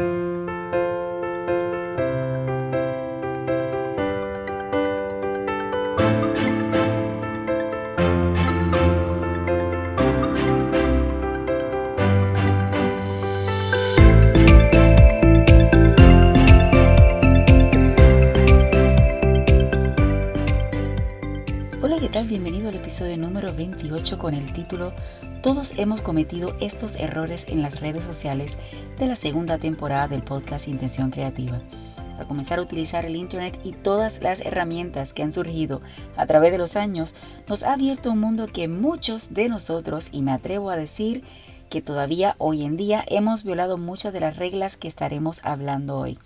Bienvenido 2028 con el título Todos hemos cometido estos errores en las redes sociales de la segunda temporada del podcast Intención Creativa. Al comenzar a utilizar el Internet y todas las herramientas que han surgido a través de los años, nos ha abierto un mundo que muchos de nosotros, y me atrevo a decir que todavía hoy en día hemos violado muchas de las reglas que estaremos hablando hoy.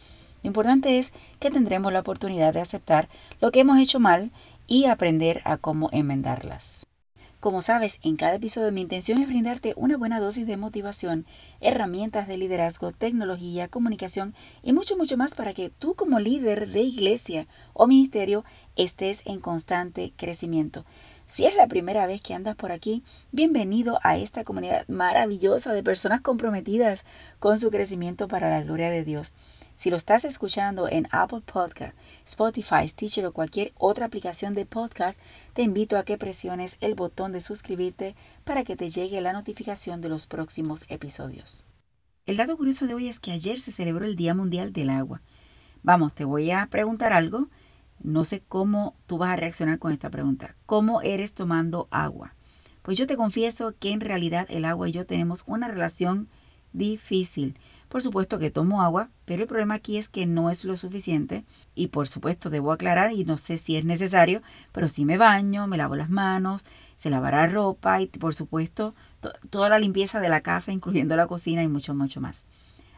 Lo importante es que tendremos la oportunidad de aceptar lo que hemos hecho mal y aprender a cómo enmendarlas. Como sabes, en cada episodio mi intención es brindarte una buena dosis de motivación, herramientas de liderazgo, tecnología, comunicación y mucho, mucho más para que tú como líder de iglesia o ministerio estés en constante crecimiento. Si es la primera vez que andas por aquí, bienvenido a esta comunidad maravillosa de personas comprometidas con su crecimiento para la gloria de Dios. Si lo estás escuchando en Apple Podcast, Spotify, Stitcher o cualquier otra aplicación de podcast, te invito a que presiones el botón de suscribirte para que te llegue la notificación de los próximos episodios. El dato curioso de hoy es que ayer se celebró el Día Mundial del Agua. Vamos, te voy a preguntar algo. No sé cómo tú vas a reaccionar con esta pregunta. ¿Cómo eres tomando agua? Pues yo te confieso que en realidad el agua y yo tenemos una relación difícil. Por supuesto que tomo agua, pero el problema aquí es que no es lo suficiente y por supuesto debo aclarar y no sé si es necesario, pero sí me baño, me lavo las manos, se lavará ropa y por supuesto toda la limpieza de la casa, incluyendo la cocina y mucho, mucho más.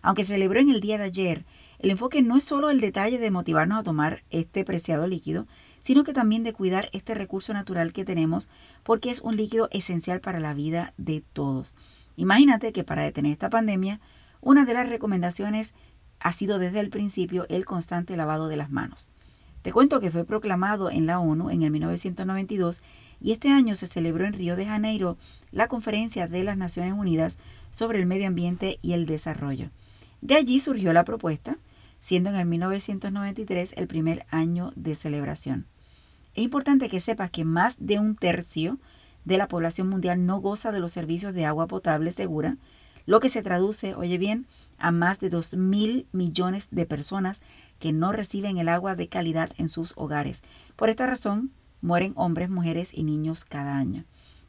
Aunque celebró en el día de ayer, el enfoque no es solo el detalle de motivarnos a tomar este preciado líquido, sino que también de cuidar este recurso natural que tenemos porque es un líquido esencial para la vida de todos. Imagínate que para detener esta pandemia, una de las recomendaciones ha sido desde el principio el constante lavado de las manos. Te cuento que fue proclamado en la ONU en el 1992 y este año se celebró en Río de Janeiro la Conferencia de las Naciones Unidas sobre el Medio Ambiente y el Desarrollo. De allí surgió la propuesta, siendo en el 1993 el primer año de celebración. Es importante que sepas que más de un tercio de la población mundial no goza de los servicios de agua potable segura, lo que se traduce, oye bien, a más de 2 mil millones de personas que no reciben el agua de calidad en sus hogares. Por esta razón, mueren hombres, mujeres y niños cada año.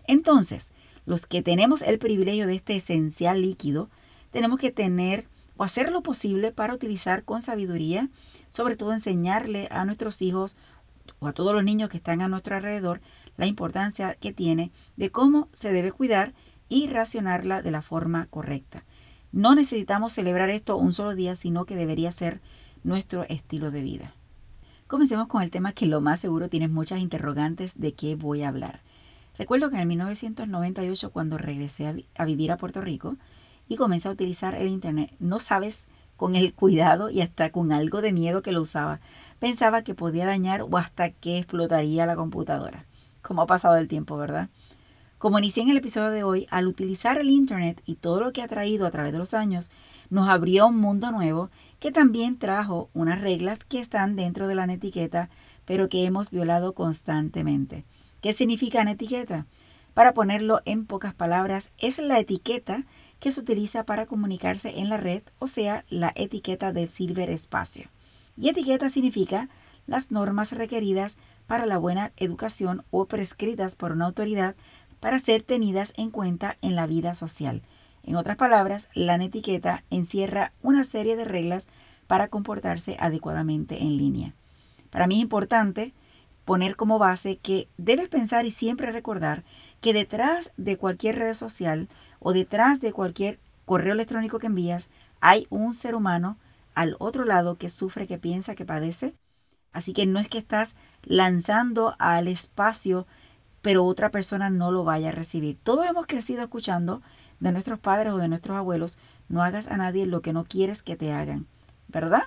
Entonces, los que tenemos el privilegio de este esencial líquido, tenemos que tener o hacer lo posible para utilizar con sabiduría, sobre todo enseñarle a nuestros hijos o a todos los niños que están a nuestro alrededor la importancia que tiene de cómo se debe cuidar y racionarla de la forma correcta. No necesitamos celebrar esto un solo día, sino que debería ser nuestro estilo de vida. Comencemos con el tema que lo más seguro tienes muchas interrogantes de qué voy a hablar. Recuerdo que en 1998, cuando regresé a, a vivir a Puerto Rico y comencé a utilizar el Internet, no sabes con el cuidado y hasta con algo de miedo que lo usaba. Pensaba que podía dañar o hasta que explotaría la computadora como ha pasado el tiempo, ¿verdad? Como inicié en el episodio de hoy, al utilizar el Internet y todo lo que ha traído a través de los años, nos abrió un mundo nuevo que también trajo unas reglas que están dentro de la etiqueta, pero que hemos violado constantemente. ¿Qué significa etiqueta? Para ponerlo en pocas palabras, es la etiqueta que se utiliza para comunicarse en la red, o sea, la etiqueta del ciberespacio. Y etiqueta significa las normas requeridas para la buena educación o prescritas por una autoridad para ser tenidas en cuenta en la vida social. En otras palabras, la etiqueta encierra una serie de reglas para comportarse adecuadamente en línea. Para mí es importante poner como base que debes pensar y siempre recordar que detrás de cualquier red social o detrás de cualquier correo electrónico que envías hay un ser humano al otro lado que sufre, que piensa, que padece Así que no es que estás lanzando al espacio, pero otra persona no lo vaya a recibir. Todos hemos crecido escuchando de nuestros padres o de nuestros abuelos, no hagas a nadie lo que no quieres que te hagan, ¿verdad?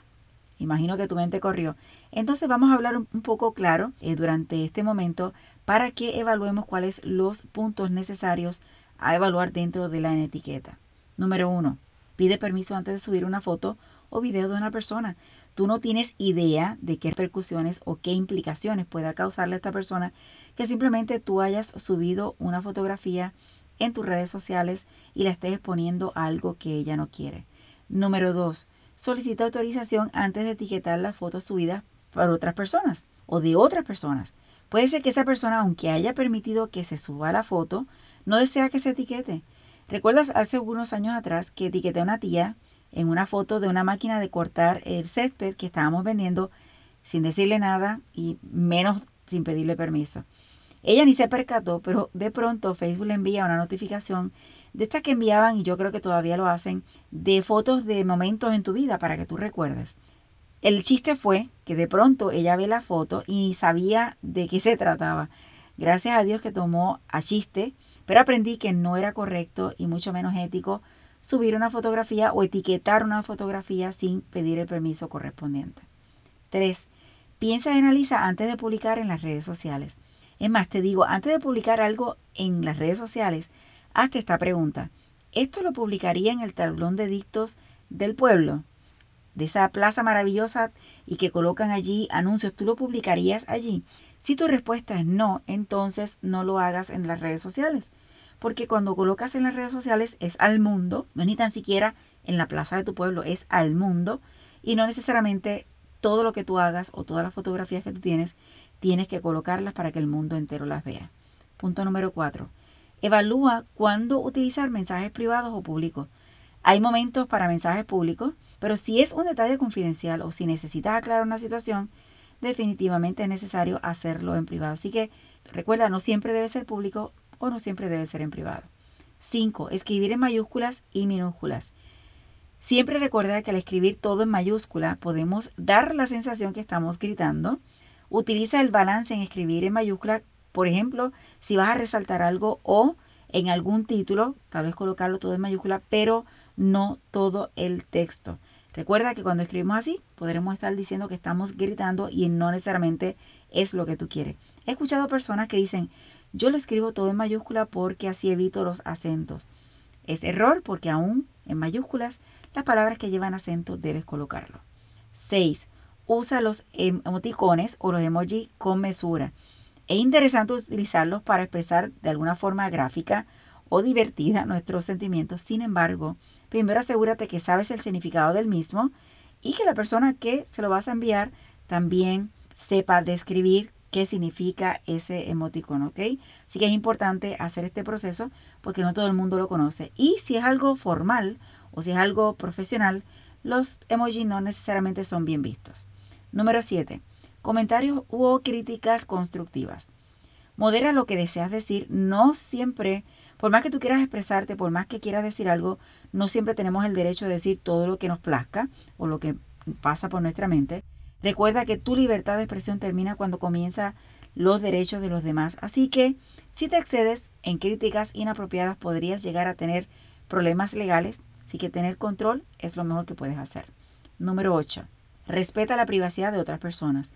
Imagino que tu mente corrió. Entonces vamos a hablar un poco claro eh, durante este momento para que evaluemos cuáles los puntos necesarios a evaluar dentro de la etiqueta. Número uno, Pide permiso antes de subir una foto o video de una persona. Tú no tienes idea de qué repercusiones o qué implicaciones pueda causarle a esta persona que simplemente tú hayas subido una fotografía en tus redes sociales y la estés exponiendo algo que ella no quiere. Número dos, solicita autorización antes de etiquetar las fotos subidas por otras personas o de otras personas. Puede ser que esa persona, aunque haya permitido que se suba la foto, no desea que se etiquete. ¿Recuerdas hace algunos años atrás que etiqueté a una tía en una foto de una máquina de cortar el césped que estábamos vendiendo sin decirle nada y menos sin pedirle permiso? Ella ni se percató, pero de pronto Facebook le envía una notificación de estas que enviaban, y yo creo que todavía lo hacen, de fotos de momentos en tu vida para que tú recuerdes. El chiste fue que de pronto ella ve la foto y ni sabía de qué se trataba. Gracias a Dios que tomó a chiste, pero aprendí que no era correcto y mucho menos ético subir una fotografía o etiquetar una fotografía sin pedir el permiso correspondiente. 3. Piensa y analiza antes de publicar en las redes sociales. Es más, te digo, antes de publicar algo en las redes sociales, hazte esta pregunta. ¿Esto lo publicaría en el tablón de dictos del pueblo? De esa plaza maravillosa y que colocan allí anuncios, ¿tú lo publicarías allí? Si tu respuesta es no, entonces no lo hagas en las redes sociales. Porque cuando colocas en las redes sociales es al mundo, no es ni tan siquiera en la plaza de tu pueblo, es al mundo. Y no necesariamente todo lo que tú hagas o todas las fotografías que tú tienes, tienes que colocarlas para que el mundo entero las vea. Punto número cuatro. Evalúa cuándo utilizar mensajes privados o públicos. Hay momentos para mensajes públicos, pero si es un detalle confidencial o si necesitas aclarar una situación, definitivamente es necesario hacerlo en privado. Así que recuerda, no siempre debe ser público o no siempre debe ser en privado. 5. Escribir en mayúsculas y minúsculas. Siempre recuerda que al escribir todo en mayúscula podemos dar la sensación que estamos gritando. Utiliza el balance en escribir en mayúscula por ejemplo, si vas a resaltar algo o en algún título, tal vez colocarlo todo en mayúscula, pero no todo el texto. Recuerda que cuando escribimos así, podremos estar diciendo que estamos gritando y no necesariamente es lo que tú quieres. He escuchado personas que dicen, yo lo escribo todo en mayúscula porque así evito los acentos. Es error porque aún en mayúsculas, las palabras que llevan acento debes colocarlo. 6. Usa los emoticones o los emojis con mesura. Es interesante utilizarlos para expresar de alguna forma gráfica o divertida nuestros sentimientos. Sin embargo, primero asegúrate que sabes el significado del mismo y que la persona que se lo vas a enviar también sepa describir qué significa ese emoticón, ¿ok? Así que es importante hacer este proceso porque no todo el mundo lo conoce. Y si es algo formal o si es algo profesional, los emojis no necesariamente son bien vistos. Número 7 comentarios o críticas constructivas. Modera lo que deseas decir, no siempre, por más que tú quieras expresarte, por más que quieras decir algo, no siempre tenemos el derecho de decir todo lo que nos plazca o lo que pasa por nuestra mente. Recuerda que tu libertad de expresión termina cuando comienza los derechos de los demás. Así que si te excedes en críticas inapropiadas podrías llegar a tener problemas legales. Así que tener control es lo mejor que puedes hacer. Número 8. Respeta la privacidad de otras personas.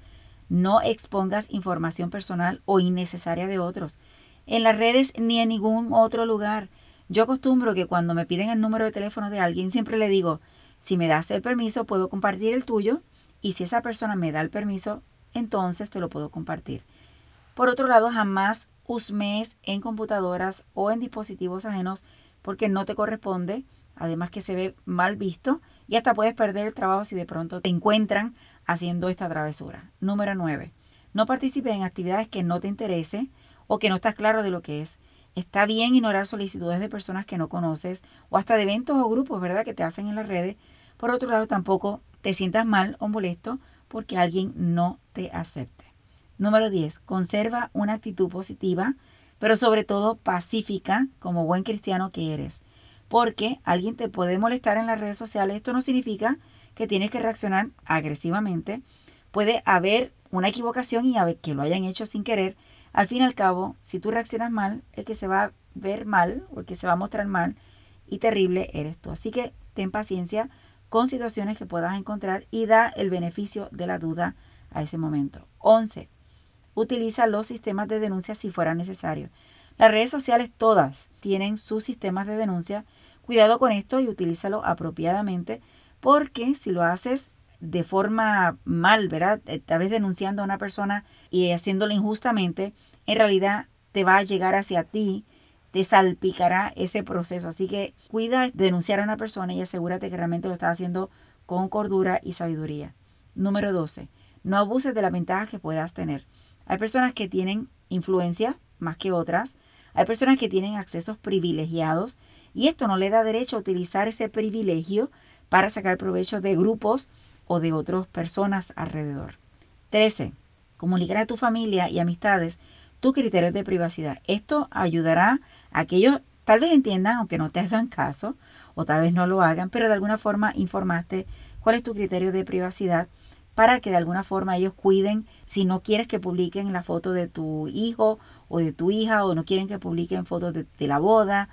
No expongas información personal o innecesaria de otros en las redes ni en ningún otro lugar. Yo acostumbro que cuando me piden el número de teléfono de alguien, siempre le digo, si me das el permiso, puedo compartir el tuyo y si esa persona me da el permiso, entonces te lo puedo compartir. Por otro lado, jamás usmes en computadoras o en dispositivos ajenos porque no te corresponde, además que se ve mal visto y hasta puedes perder el trabajo si de pronto te encuentran haciendo esta travesura. Número 9. No participe en actividades que no te interese o que no estás claro de lo que es. Está bien ignorar solicitudes de personas que no conoces o hasta de eventos o grupos, ¿verdad?, que te hacen en las redes. Por otro lado, tampoco te sientas mal o molesto porque alguien no te acepte. Número 10. Conserva una actitud positiva, pero sobre todo pacífica como buen cristiano que eres. Porque alguien te puede molestar en las redes sociales. Esto no significa que tienes que reaccionar agresivamente. Puede haber una equivocación y que lo hayan hecho sin querer. Al fin y al cabo, si tú reaccionas mal, el que se va a ver mal o el que se va a mostrar mal y terrible eres tú. Así que ten paciencia con situaciones que puedas encontrar y da el beneficio de la duda a ese momento. 11. Utiliza los sistemas de denuncia si fuera necesario. Las redes sociales todas tienen sus sistemas de denuncia cuidado con esto y utilízalo apropiadamente porque si lo haces de forma mal, ¿verdad? Eh, tal vez denunciando a una persona y haciéndolo injustamente, en realidad te va a llegar hacia ti, te salpicará ese proceso. Así que cuida de denunciar a una persona y asegúrate que realmente lo estás haciendo con cordura y sabiduría. Número 12. No abuses de la ventaja que puedas tener. Hay personas que tienen influencia más que otras. Hay personas que tienen accesos privilegiados y esto no le da derecho a utilizar ese privilegio para sacar provecho de grupos o de otras personas alrededor. 13. Comunicar a tu familia y amistades tus criterios de privacidad. Esto ayudará a que ellos tal vez entiendan, aunque no te hagan caso, o tal vez no lo hagan, pero de alguna forma informaste cuál es tu criterio de privacidad para que de alguna forma ellos cuiden si no quieres que publiquen la foto de tu hijo o de tu hija o no quieren que publiquen fotos de, la boda,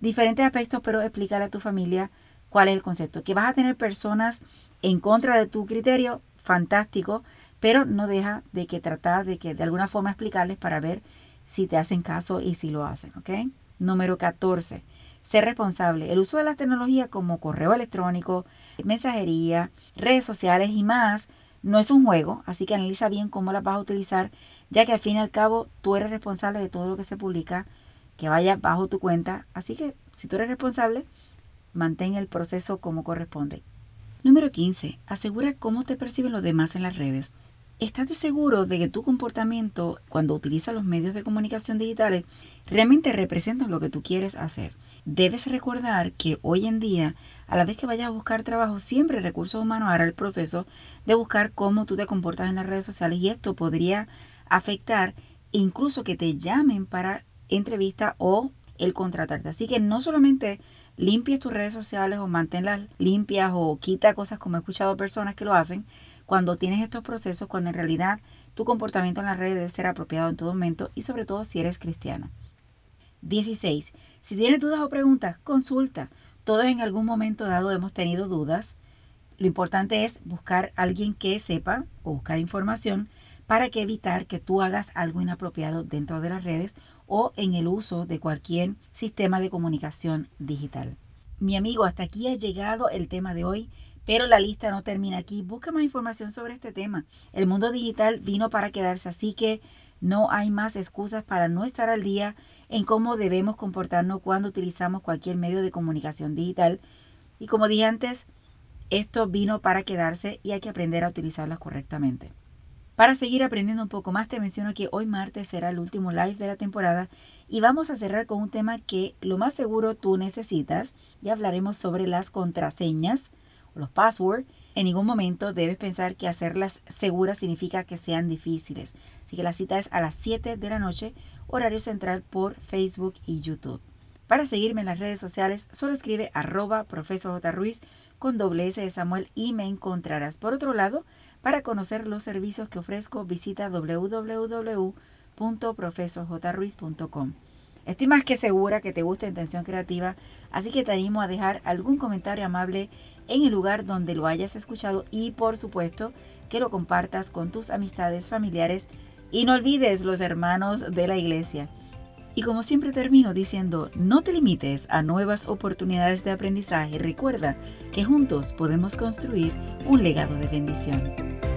diferentes aspectos, pero explícale a tu familia cuál es el concepto. Que vas a tener personas en contra de tu criterio, fantástico, pero no deja de que tratar de que de alguna forma explicarles para ver si te hacen caso y si lo hacen, ¿ok? Número 14. Ser responsable. El uso de las tecnologías como correo electrónico, mensajería, redes sociales y más no es un juego, así que analiza bien cómo las vas a utilizar, ya que al fin y al cabo tú eres responsable de todo lo que se publica, que vaya bajo tu cuenta. Así que si tú eres responsable, mantén el proceso como corresponde. Número 15. Asegura cómo te perciben los demás en las redes. Estás seguro de que tu comportamiento cuando utilizas los medios de comunicación digitales realmente representa lo que tú quieres hacer. Debes recordar que hoy en día, a la vez que vayas a buscar trabajo, siempre recursos humanos hará el proceso de buscar cómo tú te comportas en las redes sociales y esto podría afectar incluso que te llamen para entrevista o el contratarte. Así que no solamente limpies tus redes sociales o manténlas limpias o quita cosas como he escuchado personas que lo hacen cuando tienes estos procesos, cuando en realidad tu comportamiento en las redes debe ser apropiado en todo momento y sobre todo si eres cristiano. 16. Si tienes dudas o preguntas, consulta. Todos en algún momento dado hemos tenido dudas. Lo importante es buscar a alguien que sepa o buscar información para que evitar que tú hagas algo inapropiado dentro de las redes o en el uso de cualquier sistema de comunicación digital. Mi amigo, hasta aquí ha llegado el tema de hoy, pero la lista no termina aquí. Busca más información sobre este tema. El mundo digital vino para quedarse, así que no hay más excusas para no estar al día en cómo debemos comportarnos cuando utilizamos cualquier medio de comunicación digital. Y como dije antes, esto vino para quedarse y hay que aprender a utilizarlas correctamente. Para seguir aprendiendo un poco más, te menciono que hoy martes será el último live de la temporada y vamos a cerrar con un tema que lo más seguro tú necesitas. Y hablaremos sobre las contraseñas o los passwords. En ningún momento debes pensar que hacerlas seguras significa que sean difíciles. Así que la cita es a las 7 de la noche, horario central por Facebook y YouTube. Para seguirme en las redes sociales, solo escribe arroba profesor J. Ruiz con doble S de Samuel y me encontrarás. Por otro lado, para conocer los servicios que ofrezco, visita www.profesorjruiz.com. Estoy más que segura que te gusta Intención Creativa, así que te animo a dejar algún comentario amable en el lugar donde lo hayas escuchado y por supuesto que lo compartas con tus amistades familiares y no olvides los hermanos de la iglesia. Y como siempre termino diciendo, no te limites a nuevas oportunidades de aprendizaje. Recuerda que juntos podemos construir un legado de bendición.